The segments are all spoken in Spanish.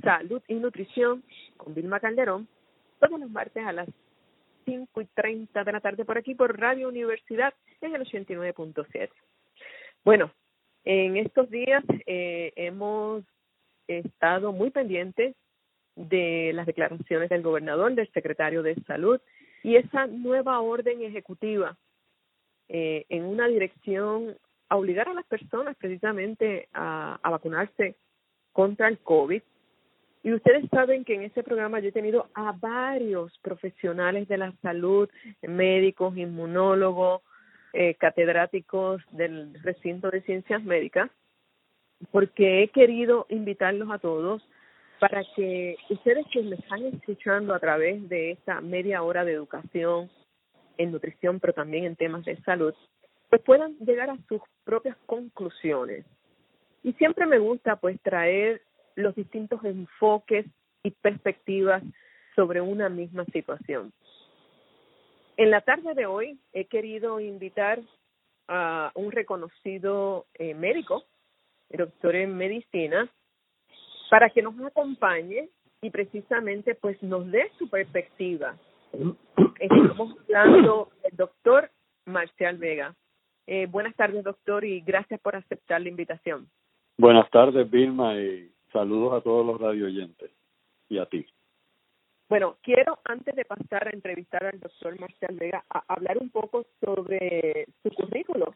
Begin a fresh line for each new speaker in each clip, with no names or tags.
Salud y Nutrición con Vilma Calderón, todos los martes a las 5 y 30 de la tarde por aquí por Radio Universidad en el 89.7. Bueno, en estos días eh, hemos estado muy pendientes de las declaraciones del gobernador, del secretario de Salud y esa nueva orden ejecutiva eh, en una dirección a obligar a las personas precisamente a, a vacunarse contra el COVID y ustedes saben que en este programa yo he tenido a varios profesionales de la salud, médicos, inmunólogos, eh, catedráticos del recinto de ciencias médicas, porque he querido invitarlos a todos para que ustedes que me están escuchando a través de esta media hora de educación en nutrición, pero también en temas de salud, pues puedan llegar a sus propias conclusiones. Y siempre me gusta pues traer los distintos enfoques y perspectivas sobre una misma situación. En la tarde de hoy he querido invitar a un reconocido eh, médico, doctor en medicina, para que nos acompañe y precisamente pues nos dé su perspectiva. Estamos hablando del doctor Marcial Vega. Eh, buenas tardes, doctor, y gracias por aceptar la invitación.
Buenas tardes, Vilma, y Saludos a todos los radio oyentes y a ti.
Bueno, quiero antes de pasar a entrevistar al doctor Marcial Vega, a hablar un poco sobre su currículo,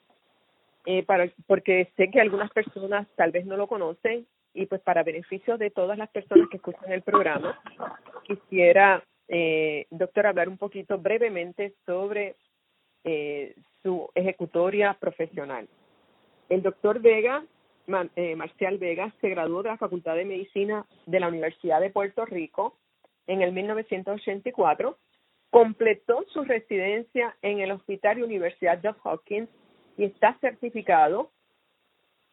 eh, para, porque sé que algunas personas tal vez no lo conocen y pues para beneficio de todas las personas que escuchan el programa, quisiera, eh, doctor, hablar un poquito brevemente sobre eh, su ejecutoria profesional. El doctor Vega eh, Marcial Vega se graduó de la Facultad de Medicina de la Universidad de Puerto Rico en el 1984, completó su residencia en el Hospital Universidad Johns Hopkins y está certificado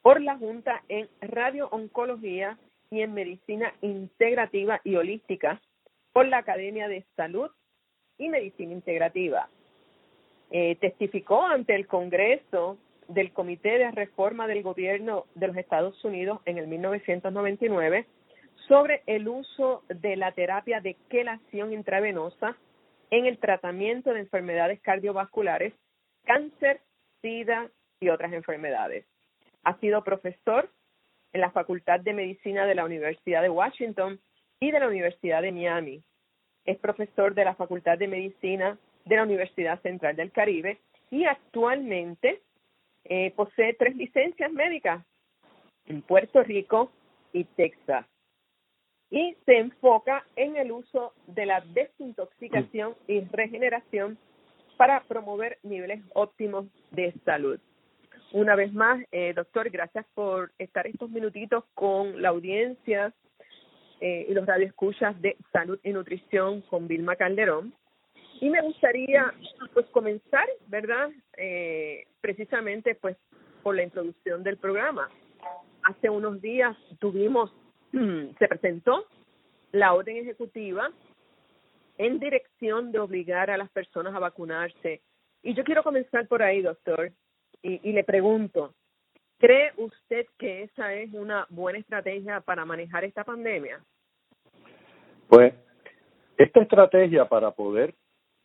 por la Junta en Radio-Oncología y en Medicina Integrativa y Holística por la Academia de Salud y Medicina Integrativa. Eh, testificó ante el Congreso del Comité de Reforma del Gobierno de los Estados Unidos en el 1999 sobre el uso de la terapia de quelación intravenosa en el tratamiento de enfermedades cardiovasculares, cáncer, sida y otras enfermedades. Ha sido profesor en la Facultad de Medicina de la Universidad de Washington y de la Universidad de Miami. Es profesor de la Facultad de Medicina de la Universidad Central del Caribe y actualmente eh, posee tres licencias médicas en Puerto Rico y Texas. Y se enfoca en el uso de la desintoxicación y regeneración para promover niveles óptimos de salud. Una vez más, eh, doctor, gracias por estar estos minutitos con la audiencia eh, y los radioescuchas de Salud y Nutrición con Vilma Calderón. Y me gustaría pues comenzar, ¿verdad? Eh, precisamente pues por la introducción del programa. Hace unos días tuvimos, se presentó la orden ejecutiva en dirección de obligar a las personas a vacunarse. Y yo quiero comenzar por ahí, doctor, y, y le pregunto, ¿cree usted que esa es una buena estrategia para manejar esta pandemia?
Pues esta estrategia para poder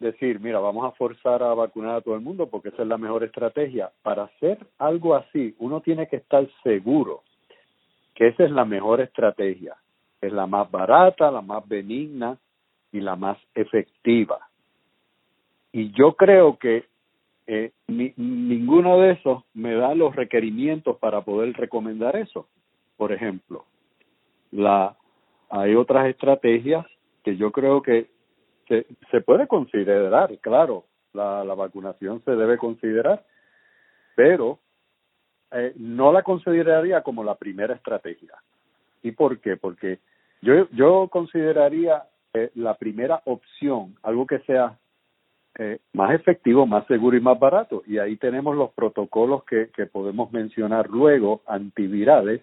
decir, mira, vamos a forzar a vacunar a todo el mundo porque esa es la mejor estrategia. Para hacer algo así, uno tiene que estar seguro que esa es la mejor estrategia. Es la más barata, la más benigna y la más efectiva. Y yo creo que eh, ni, ninguno de esos me da los requerimientos para poder recomendar eso. Por ejemplo, la hay otras estrategias que yo creo que se, se puede considerar, claro, la, vacunación se debe considerar, pero eh, no la consideraría como la primera estrategia. ¿Y por qué? Porque yo, yo consideraría eh, la primera opción algo que sea eh, más efectivo, más seguro y más barato. Y ahí tenemos los protocolos que, que podemos mencionar luego, antivirales,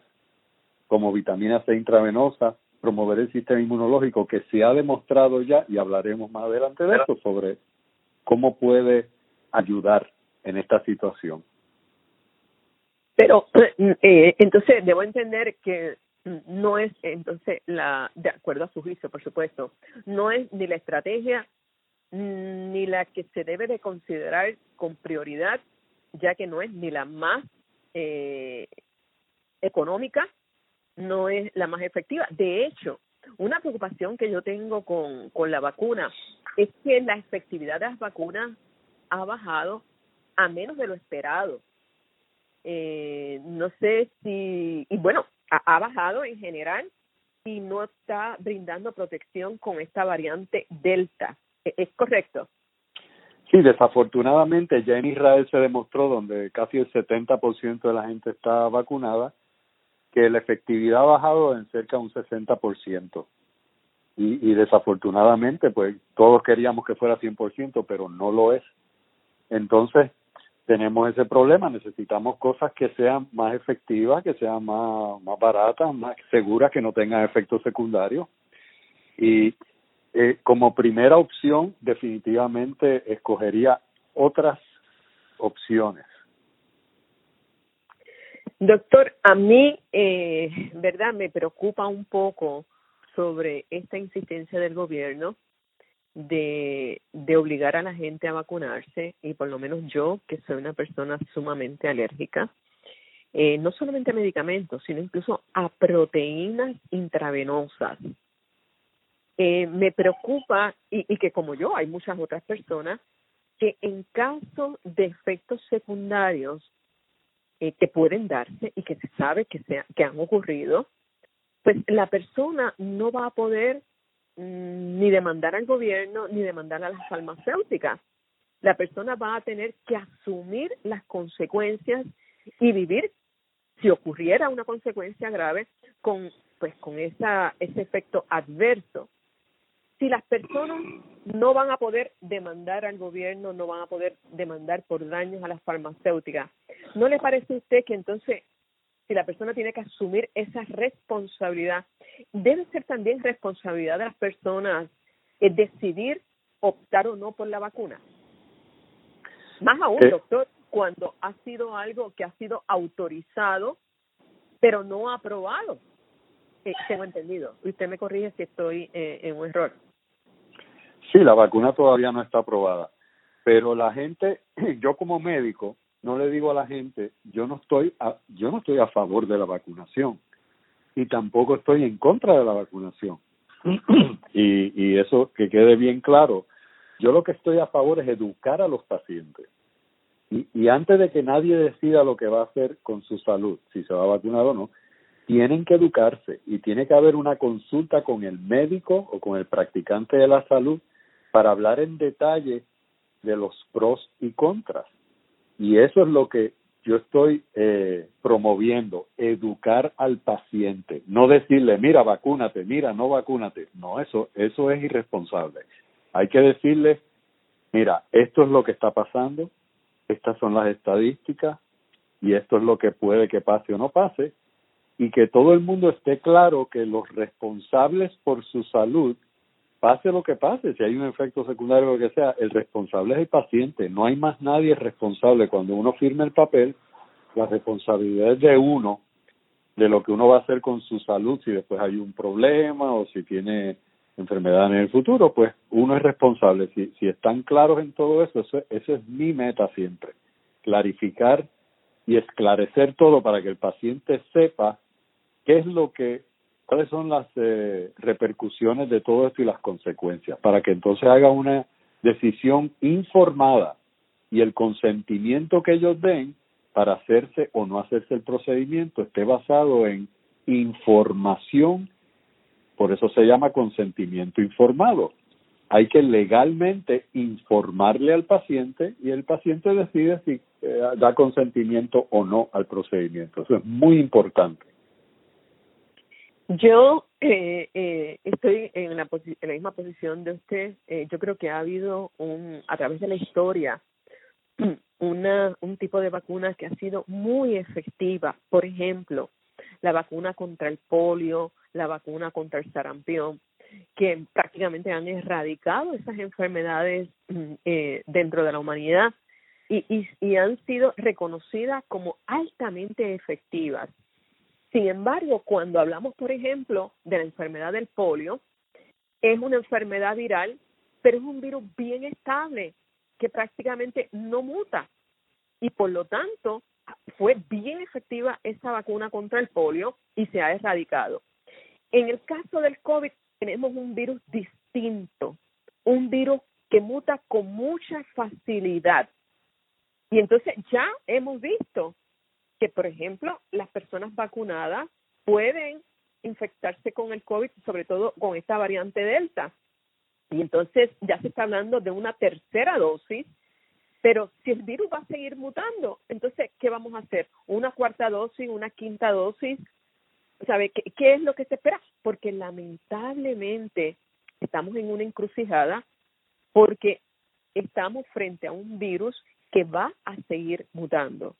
como vitamina C intravenosa, promover el sistema inmunológico, que se ha demostrado ya, y hablaremos más adelante de eso, sobre cómo puede ayudar en esta situación.
Pero eh, entonces debo entender que no es entonces la de acuerdo a su juicio, por supuesto, no es ni la estrategia ni la que se debe de considerar con prioridad, ya que no es ni la más eh, económica, no es la más efectiva. De hecho, una preocupación que yo tengo con, con la vacuna es que la efectividad de las vacunas ha bajado a menos de lo esperado. Eh, no sé si, y bueno, ha, ha bajado en general y no está brindando protección con esta variante Delta. ¿E-, ¿Es correcto?
Sí, desafortunadamente ya en Israel se demostró, donde casi el 70% de la gente está vacunada, que la efectividad ha bajado en cerca de un 60%. Y, y desafortunadamente, pues todos queríamos que fuera 100%, pero no lo es. Entonces, tenemos ese problema, necesitamos cosas que sean más efectivas, que sean más, más baratas, más seguras, que no tengan efectos secundarios. Y eh, como primera opción, definitivamente escogería otras opciones.
Doctor, a mí, eh, ¿verdad? Me preocupa un poco sobre esta insistencia del gobierno de, de obligar a la gente a vacunarse y por lo menos yo, que soy una persona sumamente alérgica, eh, no solamente a medicamentos, sino incluso a proteínas intravenosas. Eh, me preocupa, y, y que como yo, hay muchas otras personas, que en caso de efectos secundarios eh, que pueden darse y que se sabe que, se, que han ocurrido, pues la persona no va a poder mm, ni demandar al gobierno ni demandar a las farmacéuticas. La persona va a tener que asumir las consecuencias y vivir, si ocurriera una consecuencia grave, con pues con esa ese efecto adverso si las personas no van a poder demandar al gobierno, no van a poder demandar por daños a las farmacéuticas, ¿no le parece a usted que entonces si la persona tiene que asumir esa responsabilidad, debe ser también responsabilidad de las personas eh, decidir optar o no por la vacuna? Más aún, eh. doctor, cuando ha sido algo que ha sido autorizado, pero no aprobado. Eh, tengo entendido. Usted me corrige si estoy eh, en un error.
Sí, la vacuna todavía no está aprobada, pero la gente, yo como médico, no le digo a la gente, yo no estoy a, yo no estoy a favor de la vacunación y tampoco estoy en contra de la vacunación. y, y eso que quede bien claro, yo lo que estoy a favor es educar a los pacientes. Y, y antes de que nadie decida lo que va a hacer con su salud, si se va a vacunar o no, tienen que educarse y tiene que haber una consulta con el médico o con el practicante de la salud para hablar en detalle de los pros y contras. Y eso es lo que yo estoy eh, promoviendo, educar al paciente, no decirle, mira, vacúnate, mira, no vacúnate. No, eso, eso es irresponsable. Hay que decirle, mira, esto es lo que está pasando, estas son las estadísticas y esto es lo que puede que pase o no pase, y que todo el mundo esté claro que los responsables por su salud pase lo que pase, si hay un efecto secundario o lo que sea, el responsable es el paciente, no hay más nadie responsable. Cuando uno firma el papel, la responsabilidad es de uno, de lo que uno va a hacer con su salud, si después hay un problema o si tiene enfermedad en el futuro, pues uno es responsable. Si, si están claros en todo eso, eso, eso es mi meta siempre, clarificar y esclarecer todo para que el paciente sepa qué es lo que cuáles son las eh, repercusiones de todo esto y las consecuencias, para que entonces haga una decisión informada y el consentimiento que ellos den para hacerse o no hacerse el procedimiento esté basado en información, por eso se llama consentimiento informado. Hay que legalmente informarle al paciente y el paciente decide si eh, da consentimiento o no al procedimiento. Eso es muy importante.
Yo eh, eh, estoy en la, en la misma posición de usted. Eh, yo creo que ha habido un, a través de la historia una, un tipo de vacuna que ha sido muy efectiva. Por ejemplo, la vacuna contra el polio, la vacuna contra el sarampión, que prácticamente han erradicado esas enfermedades mm, eh, dentro de la humanidad y, y, y han sido reconocidas como altamente efectivas. Sin embargo, cuando hablamos, por ejemplo, de la enfermedad del polio, es una enfermedad viral, pero es un virus bien estable que prácticamente no muta y por lo tanto fue bien efectiva esa vacuna contra el polio y se ha erradicado. En el caso del COVID tenemos un virus distinto, un virus que muta con mucha facilidad. Y entonces ya hemos visto que, por ejemplo, las personas vacunadas pueden infectarse con el COVID, sobre todo con esta variante Delta. Y entonces ya se está hablando de una tercera dosis, pero si el virus va a seguir mutando, entonces, ¿qué vamos a hacer? ¿Una cuarta dosis, una quinta dosis? ¿Sabe qué, qué es lo que se espera? Porque lamentablemente estamos en una encrucijada porque estamos frente a un virus que va a seguir mutando.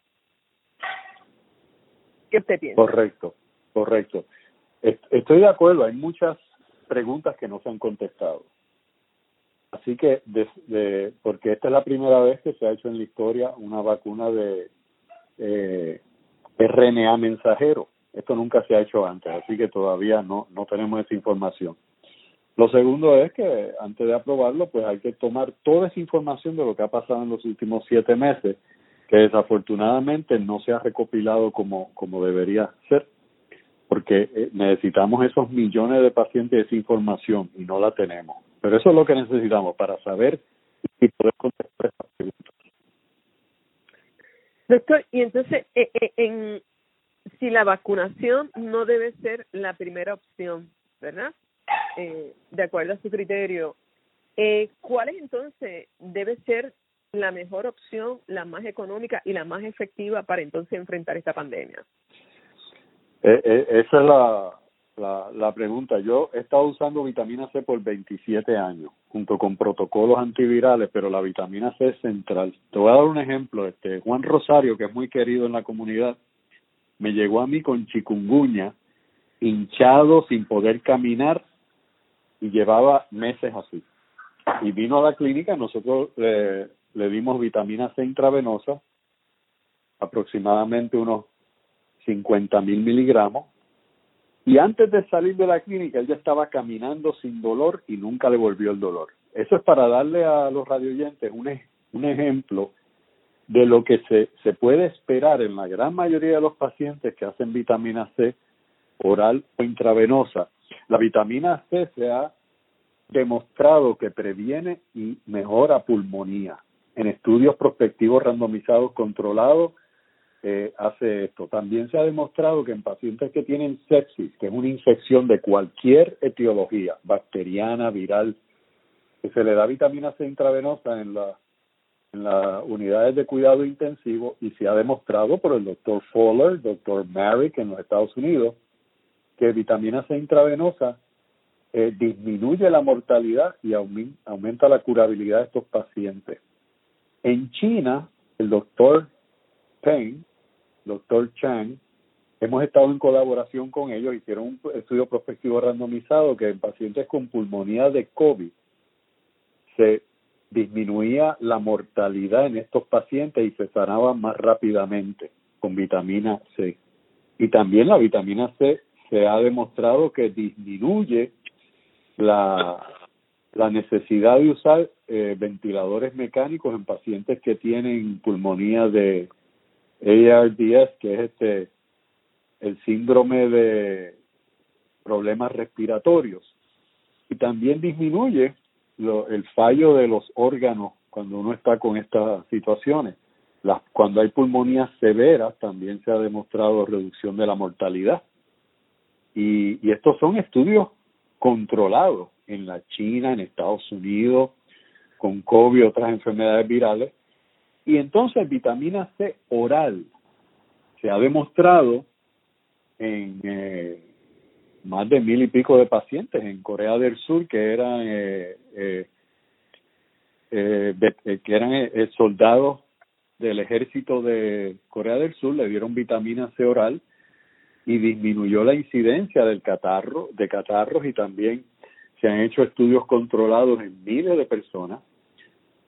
¿Qué usted?
Correcto, correcto. Estoy de acuerdo, hay muchas preguntas que no se han contestado. Así que, porque esta es la primera vez que se ha hecho en la historia una vacuna de eh, RNA mensajero. Esto nunca se ha hecho antes, así que todavía no, no tenemos esa información. Lo segundo es que antes de aprobarlo, pues hay que tomar toda esa información de lo que ha pasado en los últimos siete meses que desafortunadamente no se ha recopilado como, como debería ser, porque eh, necesitamos esos millones de pacientes esa información y no la tenemos. Pero eso es lo que necesitamos para saber y poder contestar estas preguntas.
Doctor, y entonces, eh, eh, en, si la vacunación no debe ser la primera opción, ¿verdad? Eh, de acuerdo a su criterio, eh, ¿cuál es entonces debe ser la mejor opción, la más económica y la más efectiva para entonces enfrentar esta pandemia?
Eh, eh, esa es la, la, la pregunta. Yo he estado usando vitamina C por 27 años, junto con protocolos antivirales, pero la vitamina C es central. Te voy a dar un ejemplo. Este Juan Rosario, que es muy querido en la comunidad, me llegó a mí con chikungunya, hinchado, sin poder caminar, y llevaba meses así. Y vino a la clínica, nosotros eh, le dimos vitamina C intravenosa, aproximadamente unos 50 mil miligramos, y antes de salir de la clínica él ya estaba caminando sin dolor y nunca le volvió el dolor. Eso es para darle a los radioyentes un, ejemplo de lo que se puede esperar en la gran mayoría de los pacientes que hacen vitamina C oral o intravenosa. La vitamina C se ha demostrado que previene y mejora pulmonía en estudios prospectivos randomizados controlados eh, hace esto. También se ha demostrado que en pacientes que tienen sepsis, que es una infección de cualquier etiología, bacteriana, viral, que se le da vitamina C intravenosa en, la, en las unidades de cuidado intensivo y se ha demostrado por el doctor Fowler, doctor Merrick en los Estados Unidos, que vitamina C intravenosa eh, disminuye la mortalidad y aumenta la curabilidad de estos pacientes. En China, el doctor Peng, doctor Chang, hemos estado en colaboración con ellos, hicieron un estudio prospectivo randomizado que en pacientes con pulmonía de COVID se disminuía la mortalidad en estos pacientes y se sanaba más rápidamente con vitamina C. Y también la vitamina C se ha demostrado que disminuye la la necesidad de usar eh, ventiladores mecánicos en pacientes que tienen pulmonía de ARDS, que es este el síndrome de problemas respiratorios. Y también disminuye lo, el fallo de los órganos cuando uno está con estas situaciones. las, cuando hay pulmonías severas también se ha demostrado reducción de la mortalidad. Y, y estos son estudios controlados en la China, en Estados Unidos, con COVID y otras enfermedades virales. Y entonces vitamina C oral se ha demostrado en eh, más de mil y pico de pacientes en Corea del Sur que eran eh, eh, eh, eh que eran eh, soldados del ejército de Corea del Sur le dieron vitamina C oral y disminuyó la incidencia del catarro de catarros y también se han hecho estudios controlados en miles de personas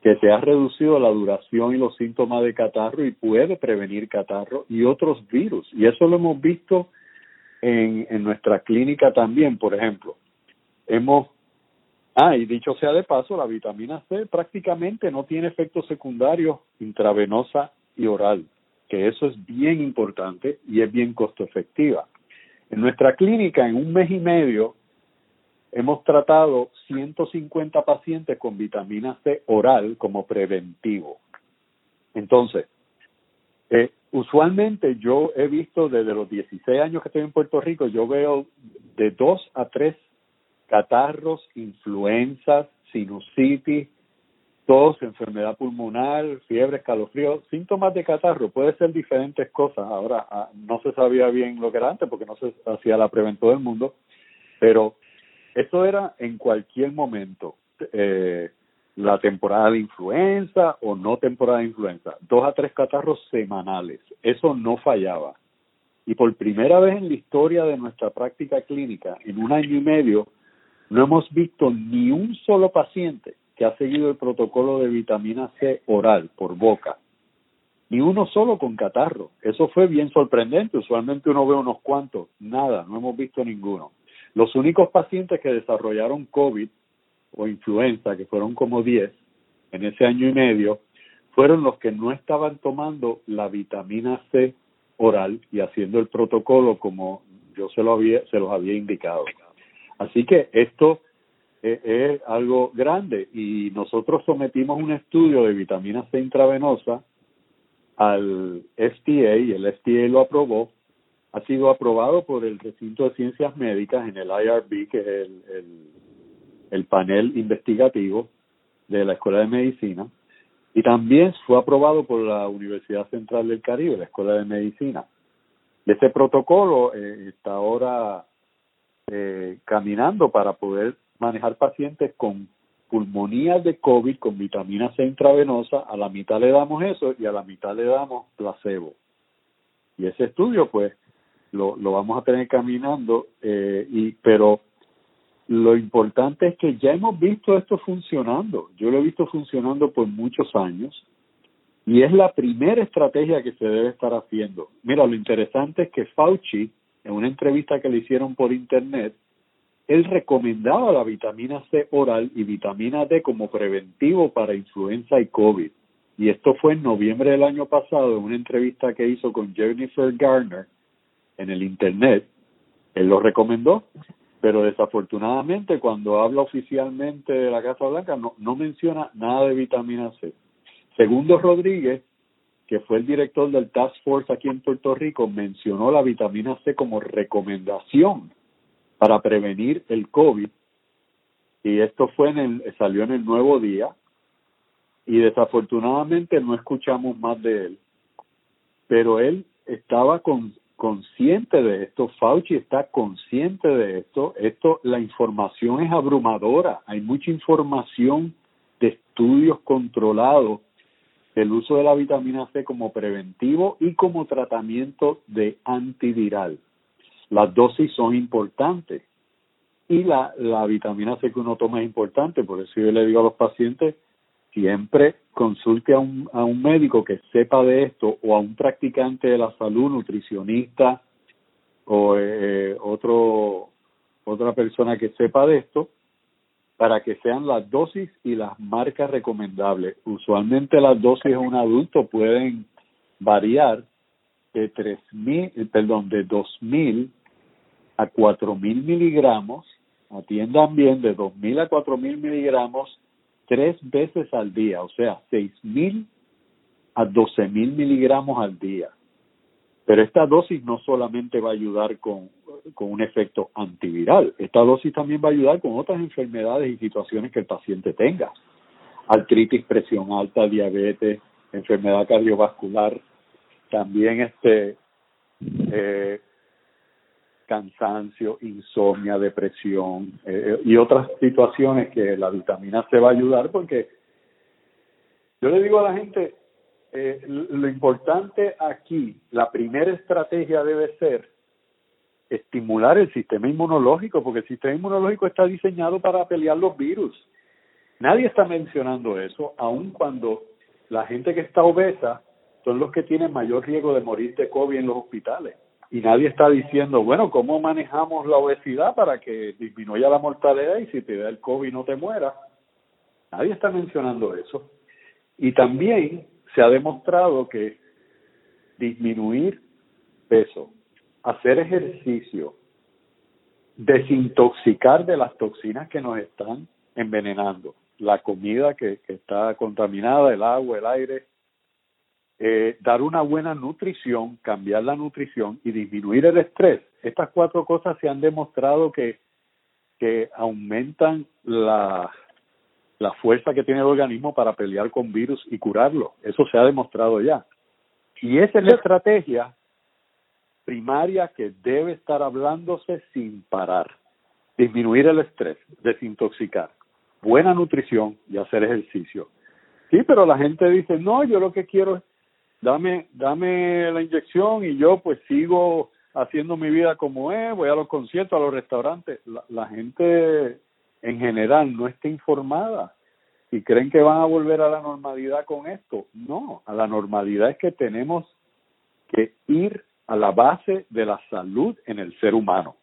que se ha reducido la duración y los síntomas de catarro y puede prevenir catarro y otros virus. Y eso lo hemos visto en, en nuestra clínica también, por ejemplo. Hemos, ah, y dicho sea de paso, la vitamina C prácticamente no tiene efectos secundarios intravenosa y oral, que eso es bien importante y es bien costo efectiva. En nuestra clínica, en un mes y medio, hemos tratado 150 pacientes con vitamina C oral como preventivo. Entonces, eh, usualmente yo he visto desde los 16 años que estoy en Puerto Rico, yo veo de dos a tres catarros, influenzas, sinusitis, tos, enfermedad pulmonar, fiebre, escalofrío, síntomas de catarro, puede ser diferentes cosas. Ahora, ah, no se sabía bien lo que era antes porque no se hacía la prevento del mundo, pero eso era en cualquier momento. Eh, la temporada de influenza o no temporada de influenza, dos a tres catarros semanales, eso no fallaba. Y por primera vez en la historia de nuestra práctica clínica, en un año y medio, no hemos visto ni un solo paciente que ha seguido el protocolo de vitamina C oral por boca, ni uno solo con catarro. Eso fue bien sorprendente. Usualmente uno ve unos cuantos, nada, no hemos visto ninguno. Los únicos pacientes que desarrollaron COVID o influenza, que fueron como 10 en ese año y medio, fueron los que no estaban tomando la vitamina C oral y haciendo el protocolo como yo se, lo había, se los había indicado. Así que esto es, es algo grande y nosotros sometimos un estudio de vitamina C intravenosa al FDA y el FDA lo aprobó ha sido aprobado por el recinto de ciencias médicas en el IRB, que es el, el, el panel investigativo de la Escuela de Medicina, y también fue aprobado por la Universidad Central del Caribe, la Escuela de Medicina. Ese protocolo eh, está ahora eh, caminando para poder manejar pacientes con pulmonía de COVID con vitamina C intravenosa, a la mitad le damos eso y a la mitad le damos placebo. Y ese estudio, pues, lo, lo vamos a tener caminando, eh, y pero lo importante es que ya hemos visto esto funcionando. Yo lo he visto funcionando por muchos años y es la primera estrategia que se debe estar haciendo. Mira, lo interesante es que Fauci, en una entrevista que le hicieron por internet, él recomendaba la vitamina C oral y vitamina D como preventivo para influenza y COVID. Y esto fue en noviembre del año pasado, en una entrevista que hizo con Jennifer Garner, en el Internet, él lo recomendó, pero desafortunadamente cuando habla oficialmente de la Casa Blanca no, no menciona nada de vitamina C. Segundo Rodríguez, que fue el director del Task Force aquí en Puerto Rico, mencionó la vitamina C como recomendación para prevenir el COVID y esto fue en el, salió en el nuevo día y desafortunadamente no escuchamos más de él pero él estaba con consciente de esto, Fauci está consciente de esto, esto la información es abrumadora, hay mucha información de estudios controlados del uso de la vitamina C como preventivo y como tratamiento de antiviral. Las dosis son importantes y la, la vitamina C que uno toma es importante, por eso yo le digo a los pacientes, siempre consulte a un, a un médico que sepa de esto o a un practicante de la salud, nutricionista o eh, otro otra persona que sepa de esto para que sean las dosis y las marcas recomendables. Usualmente las dosis en un adulto pueden variar de tres mil, perdón, de dos mil a cuatro mil miligramos. Atiendan bien de dos mil a cuatro mil miligramos tres veces al día, o sea, seis mil a 12 mil miligramos al día. Pero esta dosis no solamente va a ayudar con, con un efecto antiviral, esta dosis también va a ayudar con otras enfermedades y situaciones que el paciente tenga. Artritis, presión alta, diabetes, enfermedad cardiovascular, también este eh, cansancio, insomnia, depresión eh, y otras situaciones que la vitamina C va a ayudar porque yo le digo a la gente, eh, lo importante aquí, la primera estrategia debe ser estimular el sistema inmunológico, porque el sistema inmunológico está diseñado para pelear los virus. Nadie está mencionando eso, aun cuando la gente que está obesa son los que tienen mayor riesgo de morir de COVID en los hospitales. Y nadie está diciendo, bueno, ¿cómo manejamos la obesidad para que disminuya la mortalidad y si te da el COVID no te mueras? Nadie está mencionando eso. Y también se ha demostrado que disminuir peso, hacer ejercicio, desintoxicar de las toxinas que nos están envenenando, la comida que, que está contaminada, el agua, el aire, eh, dar una buena nutrición, cambiar la nutrición y disminuir el estrés. Estas cuatro cosas se han demostrado que, que aumentan la, la fuerza que tiene el organismo para pelear con virus y curarlo. Eso se ha demostrado ya. Y esa es la estrategia primaria que debe estar hablándose sin parar. Disminuir el estrés, desintoxicar, buena nutrición y hacer ejercicio. Sí, pero la gente dice, no, yo lo que quiero es dame, dame la inyección y yo pues sigo haciendo mi vida como es, voy a los conciertos, a los restaurantes. La, la gente en general no está informada y creen que van a volver a la normalidad con esto. No, a la normalidad es que tenemos que ir a la base de la salud en el ser humano,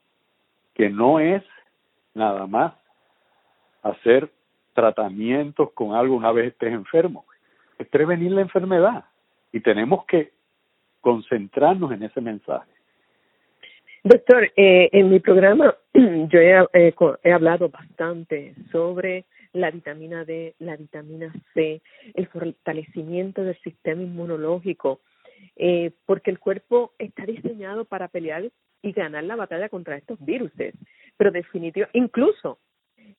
que no es nada más hacer tratamientos con algo una vez estés enfermo, es prevenir la enfermedad y tenemos que concentrarnos en ese mensaje.
Doctor, eh, en mi programa yo he, eh, he hablado bastante sobre la vitamina D, la vitamina C, el fortalecimiento del sistema inmunológico, eh, porque el cuerpo está diseñado para pelear y ganar la batalla contra estos virus. Pero definitivamente, incluso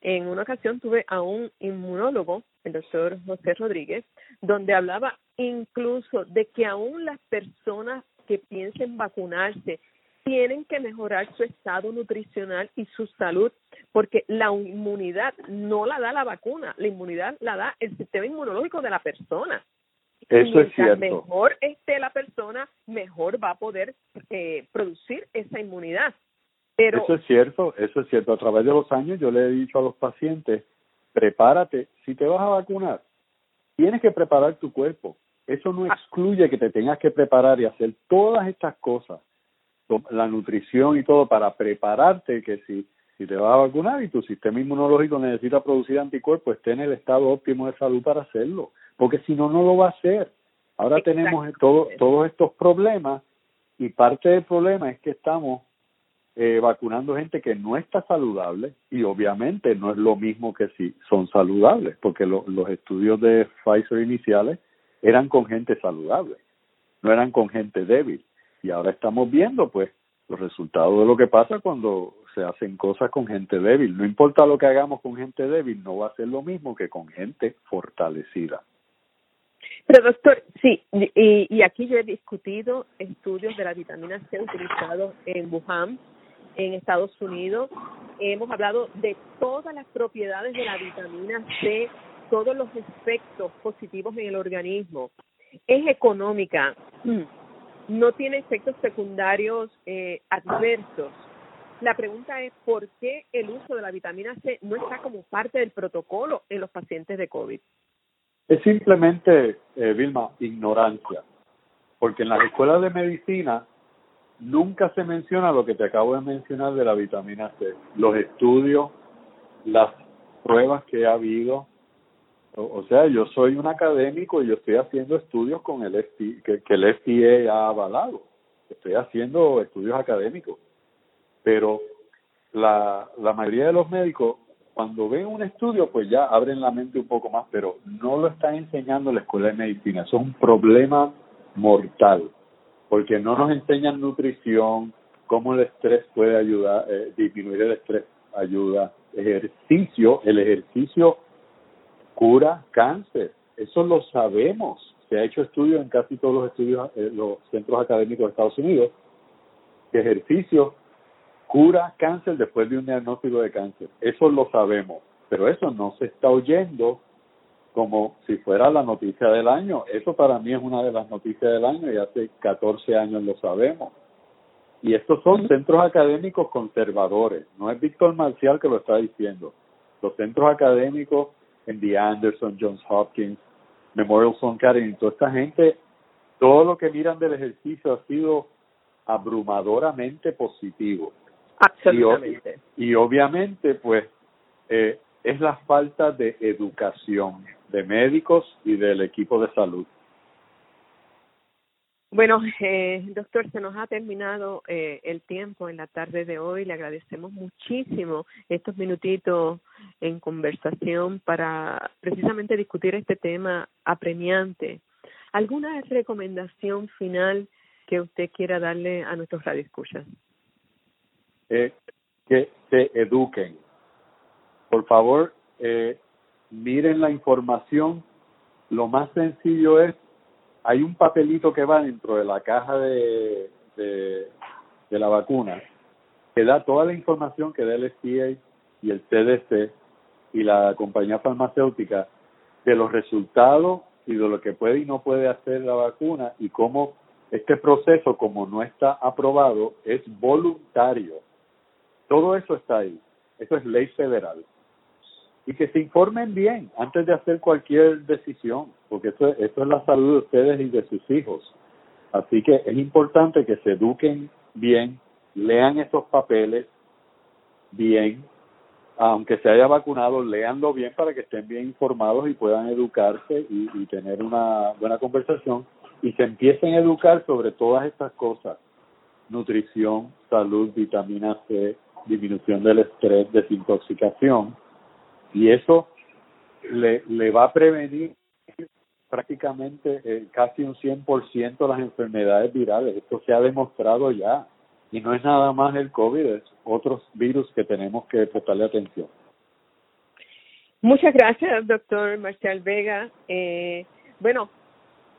en una ocasión tuve a un inmunólogo, el doctor José Rodríguez, donde hablaba incluso de que aún las personas que piensen vacunarse tienen que mejorar su estado nutricional y su salud, porque la inmunidad no la da la vacuna, la inmunidad la da el sistema inmunológico de la persona.
Eso es cierto.
mejor esté la persona, mejor va a poder eh, producir esa inmunidad. Pero,
eso es cierto, eso es cierto. A través de los años yo le he dicho a los pacientes, prepárate, si te vas a vacunar, tienes que preparar tu cuerpo. Eso no ah. excluye que te tengas que preparar y hacer todas estas cosas, la nutrición y todo, para prepararte que si, si te vas a vacunar y tu sistema inmunológico necesita producir anticuerpos, esté en el estado óptimo de salud para hacerlo, porque si no, no lo va a hacer. Ahora tenemos todo, todos estos problemas y parte del problema es que estamos eh, vacunando gente que no está saludable y obviamente no es lo mismo que si son saludables, porque los estudios de Pfizer iniciales eran con gente saludable, no eran con gente débil. Y ahora estamos viendo pues los resultados de lo que pasa cuando se hacen cosas con gente débil. No importa lo que hagamos con gente débil, no va a ser lo mismo que con gente fortalecida.
Pero doctor, sí, y, y aquí yo he discutido estudios de la vitamina C utilizados en Wuhan en Estados Unidos. Hemos hablado de todas las propiedades de la vitamina C, todos los efectos positivos en el organismo. Es económica, no tiene efectos secundarios eh, adversos. La pregunta es por qué el uso de la vitamina C no está como parte del protocolo en los pacientes de COVID.
Es simplemente, eh, Vilma, ignorancia, porque en las escuelas de medicina nunca se menciona lo que te acabo de mencionar de la vitamina C, los estudios, las pruebas que ha habido. O, sea, yo soy un académico y yo estoy haciendo estudios con el que, que el FDA ha avalado. Estoy haciendo estudios académicos. Pero la, la mayoría de los médicos cuando ven un estudio, pues ya abren la mente un poco más, pero no lo están enseñando en la escuela de medicina. Eso es un problema mortal, porque no nos enseñan nutrición, cómo el estrés puede ayudar, eh, disminuir el estrés ayuda, ejercicio, el ejercicio cura cáncer, eso lo sabemos, se ha hecho estudios en casi todos los estudios, eh, los centros académicos de Estados Unidos, que ejercicio cura cáncer después de un diagnóstico de cáncer. Eso lo sabemos, pero eso no se está oyendo como si fuera la noticia del año. Eso para mí es una de las noticias del año y hace 14 años lo sabemos. Y estos son centros académicos conservadores, no es Víctor Marcial que lo está diciendo. Los centros académicos en The Anderson, Johns Hopkins, Memorial Sloan Kettering, toda esta gente, todo lo que miran del ejercicio ha sido abrumadoramente positivo.
Absolutamente.
Y, obviamente, pues, eh, es la falta de educación de médicos y del equipo de salud.
Bueno, eh, doctor, se nos ha terminado eh, el tiempo en la tarde de hoy. Le agradecemos muchísimo estos minutitos en conversación para precisamente discutir este tema apremiante. ¿Alguna recomendación final que usted quiera darle a nuestros radioescuchas?
Eh, que se eduquen. Por favor, eh, miren la información. Lo más sencillo es hay un papelito que va dentro de la caja de, de, la vacuna que da toda la información que da el FDA y el CDC y la compañía farmacéutica de los resultados y de lo que puede y no puede hacer la vacuna y cómo este proceso, como no está aprobado, es voluntario. Todo eso está ahí. Eso es ley federal y que se informen bien antes de hacer cualquier decisión, porque esto, esto es la salud de ustedes y de sus hijos. Así que es importante que se eduquen bien, lean esos papeles bien, aunque se haya vacunado, leanlo bien para que estén bien informados y puedan educarse y, y tener una buena conversación y se empiecen a educar sobre todas estas cosas, nutrición, salud, vitamina C, disminución del estrés, desintoxicación, y eso le, le va a prevenir prácticamente eh, casi un 100% las enfermedades virales. Esto se ha demostrado ya. Y no es nada más el COVID, es otros virus que tenemos que prestarle atención.
Muchas gracias, doctor Marcial Vega. Eh, bueno,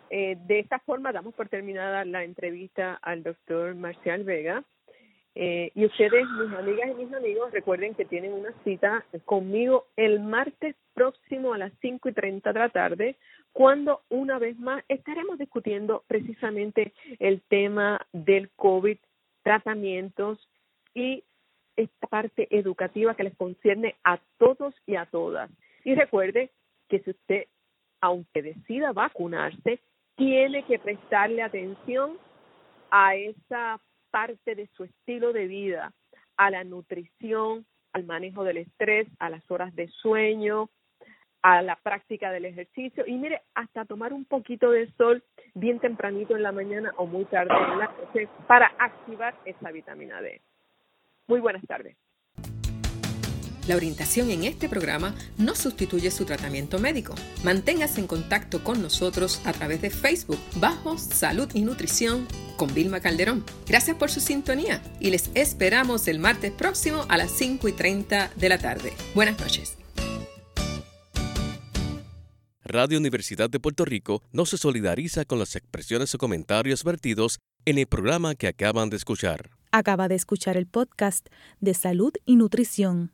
eh, de esta forma damos por terminada la entrevista al doctor Marcial Vega. Eh, y ustedes, mis amigas y mis amigos, recuerden que tienen una cita conmigo el martes próximo a las cinco y treinta de la tarde, cuando una vez más estaremos discutiendo precisamente el tema del COVID, tratamientos y esta parte educativa que les concierne a todos y a todas. Y recuerde que si usted, aunque decida vacunarse, tiene que prestarle atención a esa parte de su estilo de vida, a la nutrición, al manejo del estrés, a las horas de sueño, a la práctica del ejercicio y mire, hasta tomar un poquito de sol bien tempranito en la mañana o muy tarde en la noche para activar esa vitamina D. Muy buenas tardes.
La orientación en este programa no sustituye su tratamiento médico. Manténgase en contacto con nosotros a través de Facebook bajo Salud y Nutrición con Vilma Calderón. Gracias por su sintonía y les esperamos el martes próximo a las 5 y 30 de la tarde. Buenas noches.
Radio Universidad de Puerto Rico no se solidariza con las expresiones o comentarios vertidos en el programa que acaban de escuchar.
Acaba de escuchar el podcast de Salud y Nutrición